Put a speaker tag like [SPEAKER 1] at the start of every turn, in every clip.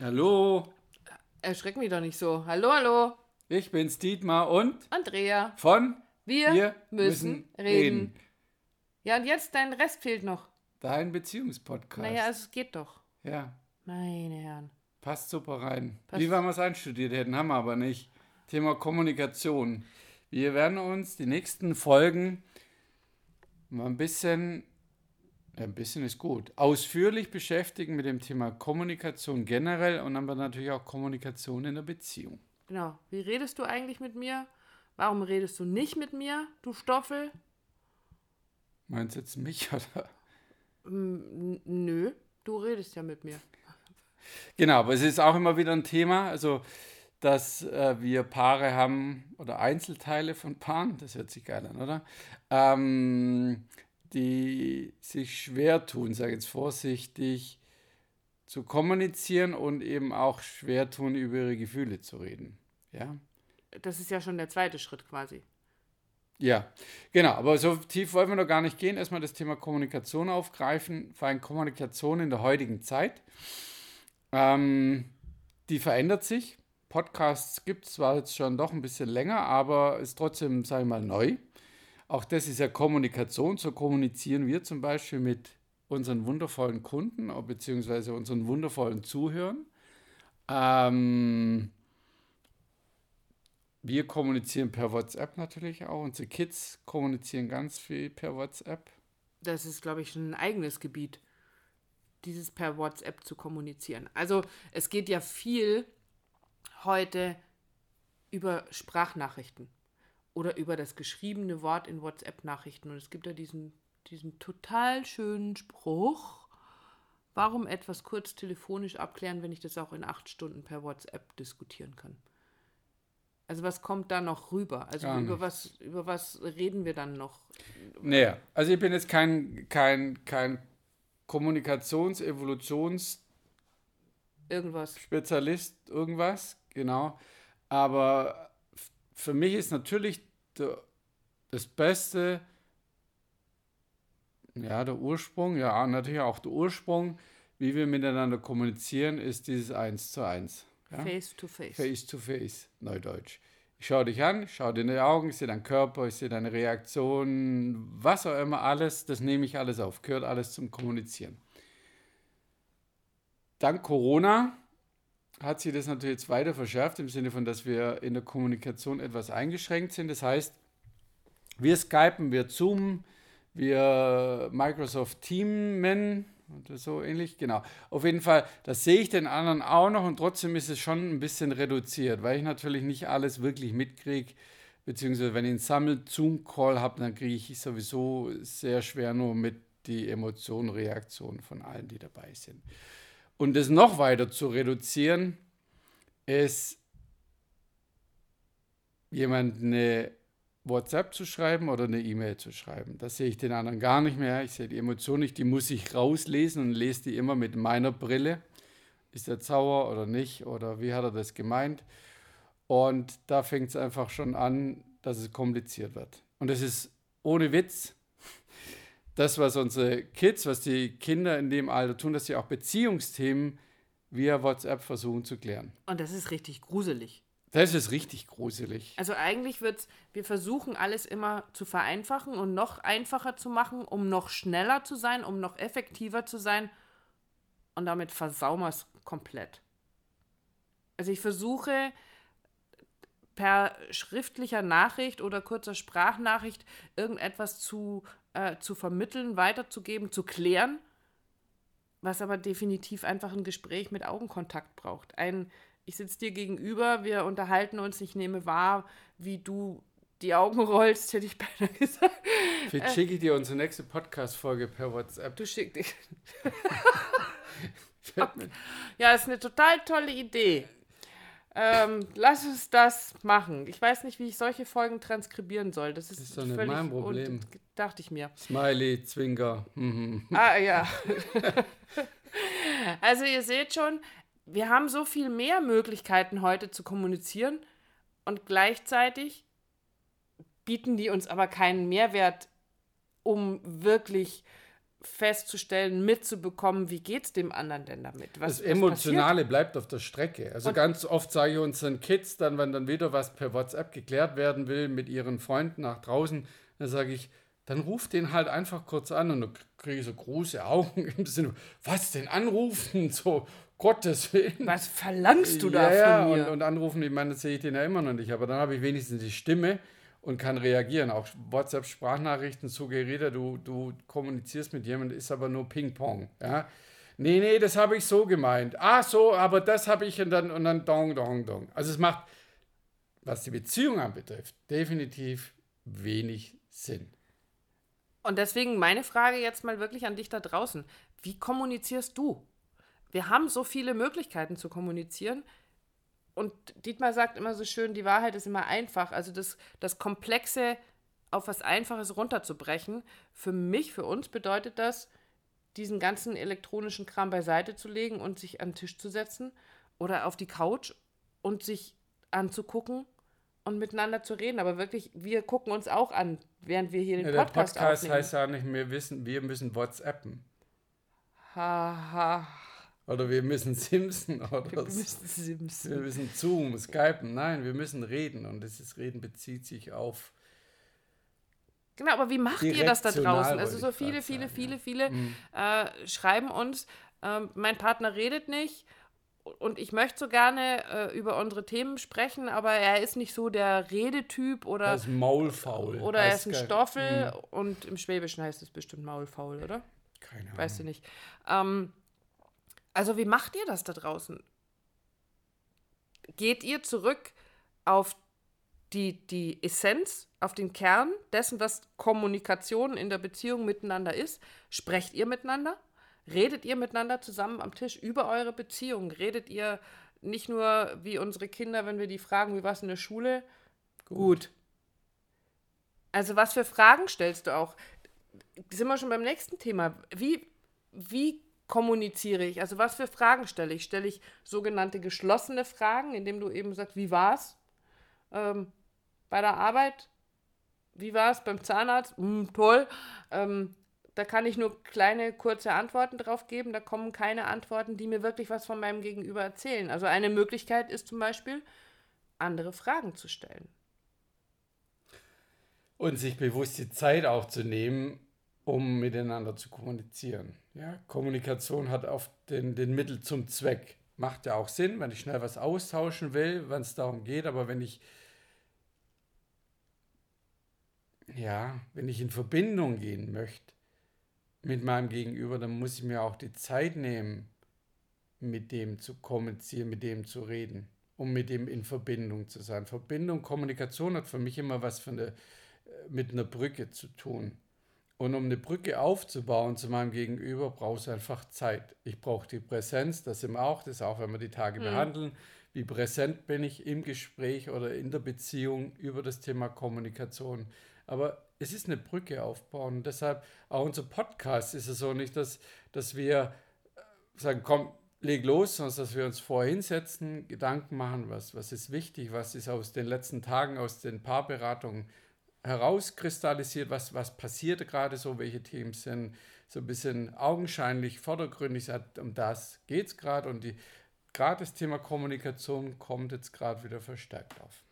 [SPEAKER 1] Hallo,
[SPEAKER 2] Erschreck mich doch nicht so. Hallo, hallo.
[SPEAKER 1] ich bin's Dietmar und
[SPEAKER 2] Andrea.
[SPEAKER 1] von
[SPEAKER 2] Wir,
[SPEAKER 1] Wir
[SPEAKER 2] müssen,
[SPEAKER 1] müssen
[SPEAKER 2] reden.
[SPEAKER 1] reden.
[SPEAKER 2] Ja, und jetzt dein Rest fehlt noch.
[SPEAKER 1] dein Beziehungspodcast.
[SPEAKER 2] Naja, also es geht doch.
[SPEAKER 1] ja,
[SPEAKER 2] Meine Herren.
[SPEAKER 1] passt super rein.
[SPEAKER 2] Passt.
[SPEAKER 1] Wie wenn wir es einstudiert hätten, haben wir aber nicht. Thema Kommunikation. Wir werden uns die nächsten Folgen mal ein bisschen, ein bisschen ist gut, ausführlich beschäftigen mit dem Thema Kommunikation generell und aber natürlich auch Kommunikation in der Beziehung.
[SPEAKER 2] Genau. Wie redest du eigentlich mit mir? Warum redest du nicht mit mir, du Stoffel?
[SPEAKER 1] Meinst du jetzt mich oder?
[SPEAKER 2] M n- nö, du redest ja mit mir.
[SPEAKER 1] Genau, aber es ist auch immer wieder ein Thema, also dass äh, wir Paare haben oder Einzelteile von Paaren, das hört sich geil an, oder? Ähm, die sich schwer tun, sage ich jetzt vorsichtig, zu kommunizieren und eben auch schwer tun, über ihre Gefühle zu reden. Ja,
[SPEAKER 2] Das ist ja schon der zweite Schritt quasi.
[SPEAKER 1] ja, genau, aber so tief wollen wir noch gar nicht gehen. Erstmal das Thema Kommunikation aufgreifen, vor allem Kommunikation in der heutigen Zeit. Ähm, die verändert sich. Podcasts gibt es zwar jetzt schon doch ein bisschen länger, aber ist trotzdem, sage ich mal, neu. Auch das ist ja Kommunikation. So kommunizieren wir zum Beispiel mit unseren wundervollen Kunden beziehungsweise unseren wundervollen Zuhörern. Ähm, wir kommunizieren per WhatsApp natürlich auch. Unsere Kids kommunizieren ganz viel per WhatsApp.
[SPEAKER 2] Das ist, glaube ich, schon ein eigenes Gebiet, dieses per WhatsApp zu kommunizieren. Also es geht ja viel heute über Sprachnachrichten oder über das geschriebene Wort in WhatsApp-Nachrichten. Und es gibt ja diesen, diesen total schönen Spruch, warum etwas kurz telefonisch abklären, wenn ich das auch in acht Stunden per WhatsApp diskutieren kann. Also was kommt da noch rüber? Also
[SPEAKER 1] Gar
[SPEAKER 2] über was, über was reden wir dann noch?
[SPEAKER 1] Naja, also ich bin jetzt kein, kein, kein Kommunikations-, Evolutions-
[SPEAKER 2] Irgendwas.
[SPEAKER 1] Spezialist, irgendwas, genau. Aber für mich ist natürlich der, das Beste, ja, der Ursprung, ja, natürlich auch der Ursprung, wie wir miteinander kommunizieren, ist dieses Eins zu Eins. Ja?
[SPEAKER 2] Face to face.
[SPEAKER 1] Face to face, Neudeutsch. Ich schaue dich an, ich schaue dir in die Augen, ich sehe deinen Körper, ich sehe deine Reaktion, was auch immer, alles, das nehme ich alles auf, gehört alles zum Kommunizieren. Dank Corona hat sich das natürlich jetzt weiter verschärft, im Sinne von, dass wir in der Kommunikation etwas eingeschränkt sind. Das heißt, wir skypen, wir zoomen, wir Microsoft Teamen oder so ähnlich, genau. Auf jeden Fall, das sehe ich den anderen auch noch und trotzdem ist es schon ein bisschen reduziert, weil ich natürlich nicht alles wirklich mitkriege, beziehungsweise wenn ich einen Sammel-Zoom-Call habe, dann kriege ich sowieso sehr schwer nur mit die Emotionen, Reaktionen von allen, die dabei sind. Und das noch weiter zu reduzieren, ist jemand eine WhatsApp zu schreiben oder eine E-Mail zu schreiben. Das sehe ich den anderen gar nicht mehr. Ich sehe die Emotion nicht, die muss ich rauslesen und lese die immer mit meiner Brille. Ist er sauer oder nicht? Oder wie hat er das gemeint? Und da fängt es einfach schon an, dass es kompliziert wird. Und es ist ohne Witz das, was unsere Kids, was die Kinder in dem Alter tun, dass sie auch Beziehungsthemen via WhatsApp versuchen zu klären.
[SPEAKER 2] Und das ist richtig gruselig.
[SPEAKER 1] Das ist richtig gruselig.
[SPEAKER 2] Also eigentlich wird's, wir versuchen alles immer zu vereinfachen und noch einfacher zu machen, um noch schneller zu sein, um noch effektiver zu sein. Und damit versauen wir es komplett. Also ich versuche per schriftlicher Nachricht oder kurzer Sprachnachricht irgendetwas zu, äh, zu vermitteln, weiterzugeben, zu klären, was aber definitiv einfach ein Gespräch mit Augenkontakt braucht. Ein, ich sitze dir gegenüber, wir unterhalten uns, ich nehme wahr, wie du die Augen rollst, hätte ich beinahe gesagt.
[SPEAKER 1] Vielleicht schicke ich dir unsere nächste Podcast-Folge per WhatsApp.
[SPEAKER 2] Du schickst dich. Ja, ist eine total tolle Idee. Ähm, lass uns das machen. Ich weiß nicht, wie ich solche Folgen transkribieren soll. Das ist,
[SPEAKER 1] Ist doch nicht
[SPEAKER 2] völlig
[SPEAKER 1] mein Problem.
[SPEAKER 2] Dachte ich mir.
[SPEAKER 1] Smiley, Zwinker. Mhm.
[SPEAKER 2] Ah, ja. also ihr seht schon, wir haben so viel mehr Möglichkeiten heute zu kommunizieren und gleichzeitig bieten die uns aber keinen Mehrwert, um wirklich festzustellen, mitzubekommen, wie geht es dem anderen denn damit?
[SPEAKER 1] Was, das Emotionale was bleibt auf der Strecke. Also und ganz oft sage ich unseren Kids dann, wenn dann wieder was per WhatsApp geklärt werden will mit ihren Freunden nach draußen, dann sage ich, dann ruf den halt einfach kurz an und dann kriege ich so große Augen im Sinne, was denn anrufen? So, Gottes Willen.
[SPEAKER 2] Was verlangst du da ja, von
[SPEAKER 1] mir? Und, und anrufen, ich meine, das sehe ich den ja immer noch nicht, aber dann habe ich wenigstens die Stimme und kann reagieren. Auch WhatsApp-Sprachnachrichten suggeriert, du, du kommunizierst mit jemandem, ist aber nur Ping-Pong. Ja? Nee, nee, das habe ich so gemeint. Ah, so, aber das habe ich und dann, und dann dong, dong, dong. Also es macht, was die Beziehung anbetrifft, definitiv wenig Sinn.
[SPEAKER 2] Und deswegen meine Frage jetzt mal wirklich an dich da draußen. Wie kommunizierst du? Wir haben so viele Möglichkeiten zu kommunizieren. Und Dietmar sagt immer so schön, die Wahrheit ist immer einfach. Also das, das Komplexe auf was Einfaches runterzubrechen. Für mich, für uns bedeutet das, diesen ganzen elektronischen Kram beiseite zu legen und sich an den Tisch zu setzen oder auf die Couch und sich anzugucken und miteinander zu reden. Aber wirklich, wir gucken uns auch an, während wir hier den ja, Podcast Der Podcast aufnehmen.
[SPEAKER 1] heißt ja nicht, wir, wissen, wir müssen WhatsAppen.
[SPEAKER 2] Haha. Ha.
[SPEAKER 1] Oder wir müssen Simpson oder wir müssen Simpson. Wir müssen Zoom, Skypen. Nein, wir müssen reden und dieses Reden bezieht sich auf.
[SPEAKER 2] Genau, aber wie macht ihr das da draußen? Also so viele, viele, viele, viele, viele äh, schreiben uns, äh, mein Partner redet nicht und ich möchte so gerne äh, über unsere Themen sprechen, aber er ist nicht so der Redetyp oder. Er
[SPEAKER 1] ist maulfaul.
[SPEAKER 2] Oder er ist ein Stoffel mhm. und im Schwäbischen heißt es bestimmt maulfaul, oder?
[SPEAKER 1] Keine Ahnung.
[SPEAKER 2] Weißt du nicht. Ähm, also, wie macht ihr das da draußen? Geht ihr zurück auf die, die Essenz, auf den Kern dessen, was Kommunikation in der Beziehung miteinander ist? Sprecht ihr miteinander? Redet ihr miteinander zusammen am Tisch über eure Beziehung? Redet ihr nicht nur wie unsere Kinder, wenn wir die fragen, wie war es in der Schule? Gut. Also was für Fragen stellst du auch? Sind wir schon beim nächsten Thema. Wie, wie kommuniziere ich? Also was für Fragen stelle ich? Stelle ich sogenannte geschlossene Fragen, indem du eben sagst, wie war's ähm, bei der Arbeit? Wie war es beim Zahnarzt? Hm, toll. Ähm, da kann ich nur kleine, kurze Antworten drauf geben. Da kommen keine Antworten, die mir wirklich was von meinem Gegenüber erzählen. Also eine Möglichkeit ist zum Beispiel, andere Fragen zu stellen.
[SPEAKER 1] Und sich bewusst die Zeit auch zu nehmen, um miteinander zu kommunizieren. Ja, Kommunikation hat oft den, den Mittel zum Zweck. Macht ja auch Sinn, wenn ich schnell was austauschen will, wenn es darum geht, aber wenn ich ja, wenn ich in Verbindung gehen möchte, mit meinem Gegenüber, dann muss ich mir auch die Zeit nehmen, mit dem zu kommunizieren, mit dem zu reden, um mit dem in Verbindung zu sein. Verbindung, Kommunikation hat für mich immer was der, äh, mit einer Brücke zu tun. Und um eine Brücke aufzubauen zu meinem Gegenüber, brauchst du einfach Zeit. Ich brauche die Präsenz, das sind wir auch, das ist auch, wenn wir die Tage mhm. behandeln. Wie präsent bin ich im Gespräch oder in der Beziehung über das Thema Kommunikation. Aber es ist eine Brücke aufbauen. Und deshalb auch unser Podcast ist es so nicht, dass, dass wir äh, sagen, komm, leg los, sondern dass wir uns vorher hinsetzen, Gedanken machen, was, was ist wichtig, was ist aus den letzten Tagen, aus den Paarberatungen herauskristallisiert, was, was passiert gerade so, welche Themen sind so ein bisschen augenscheinlich, vordergründig, um das geht es gerade und gerade das Thema Kommunikation kommt jetzt gerade wieder verstärkt auf.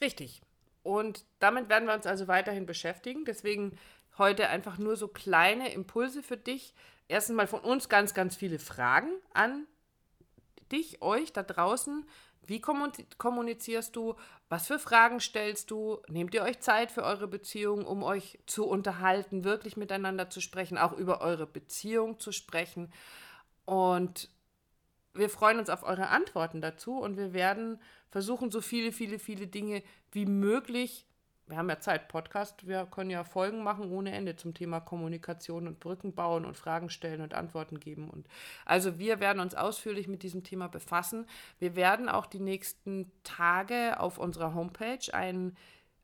[SPEAKER 2] Richtig. Und damit werden wir uns also weiterhin beschäftigen. Deswegen heute einfach nur so kleine Impulse für dich. Erstens mal von uns ganz, ganz viele Fragen an dich, euch da draußen. Wie kommunizierst du? Was für Fragen stellst du? Nehmt ihr euch Zeit für eure Beziehung, um euch zu unterhalten, wirklich miteinander zu sprechen, auch über eure Beziehung zu sprechen? Und wir freuen uns auf eure Antworten dazu und wir werden versuchen, so viele, viele, viele Dinge wie möglich. Wir haben ja Zeit, Podcast, wir können ja Folgen machen ohne Ende zum Thema Kommunikation und Brücken bauen und Fragen stellen und Antworten geben. Und also wir werden uns ausführlich mit diesem Thema befassen. Wir werden auch die nächsten Tage auf unserer Homepage ein,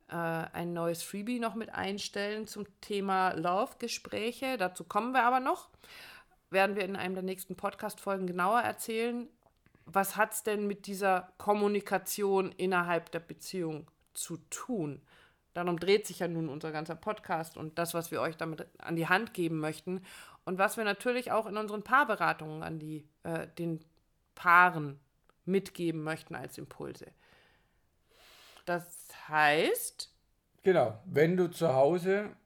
[SPEAKER 2] äh, ein neues Freebie noch mit einstellen zum Thema Love-Gespräche. Dazu kommen wir aber noch werden wir in einem der nächsten Podcast-Folgen genauer erzählen, was hat es denn mit dieser Kommunikation innerhalb der Beziehung zu tun. Darum dreht sich ja nun unser ganzer Podcast und das, was wir euch damit an die Hand geben möchten und was wir natürlich auch in unseren Paarberatungen an die, äh, den Paaren mitgeben möchten als Impulse. Das heißt.
[SPEAKER 1] Genau, wenn du zu Hause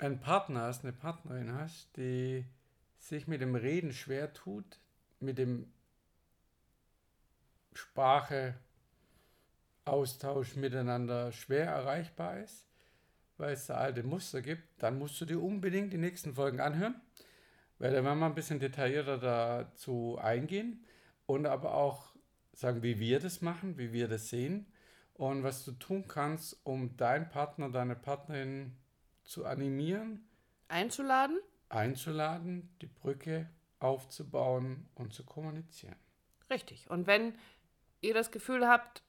[SPEAKER 1] einen Partner hast, eine Partnerin hast, die sich mit dem Reden schwer tut, mit dem Sprache Austausch miteinander schwer erreichbar ist, weil es da alte Muster gibt, dann musst du dir unbedingt die nächsten Folgen anhören, weil da werden wir ein bisschen detaillierter dazu eingehen und aber auch sagen, wie wir das machen, wie wir das sehen und was du tun kannst, um deinen Partner, deine Partnerin zu animieren,
[SPEAKER 2] einzuladen,
[SPEAKER 1] einzuladen, die Brücke aufzubauen und zu kommunizieren.
[SPEAKER 2] Richtig. Und wenn ihr das Gefühl habt,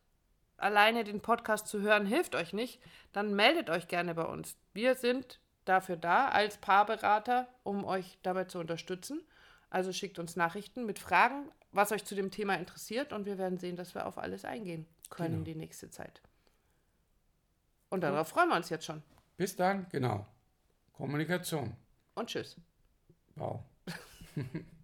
[SPEAKER 2] alleine den Podcast zu hören hilft euch nicht, dann meldet euch gerne bei uns. Wir sind dafür da als Paarberater, um euch dabei zu unterstützen. Also schickt uns Nachrichten mit Fragen, was euch zu dem Thema interessiert und wir werden sehen, dass wir auf alles eingehen können genau. die nächste Zeit. Und darauf freuen wir uns jetzt schon.
[SPEAKER 1] Bis dann, genau. Kommunikation.
[SPEAKER 2] Und tschüss.
[SPEAKER 1] Wow.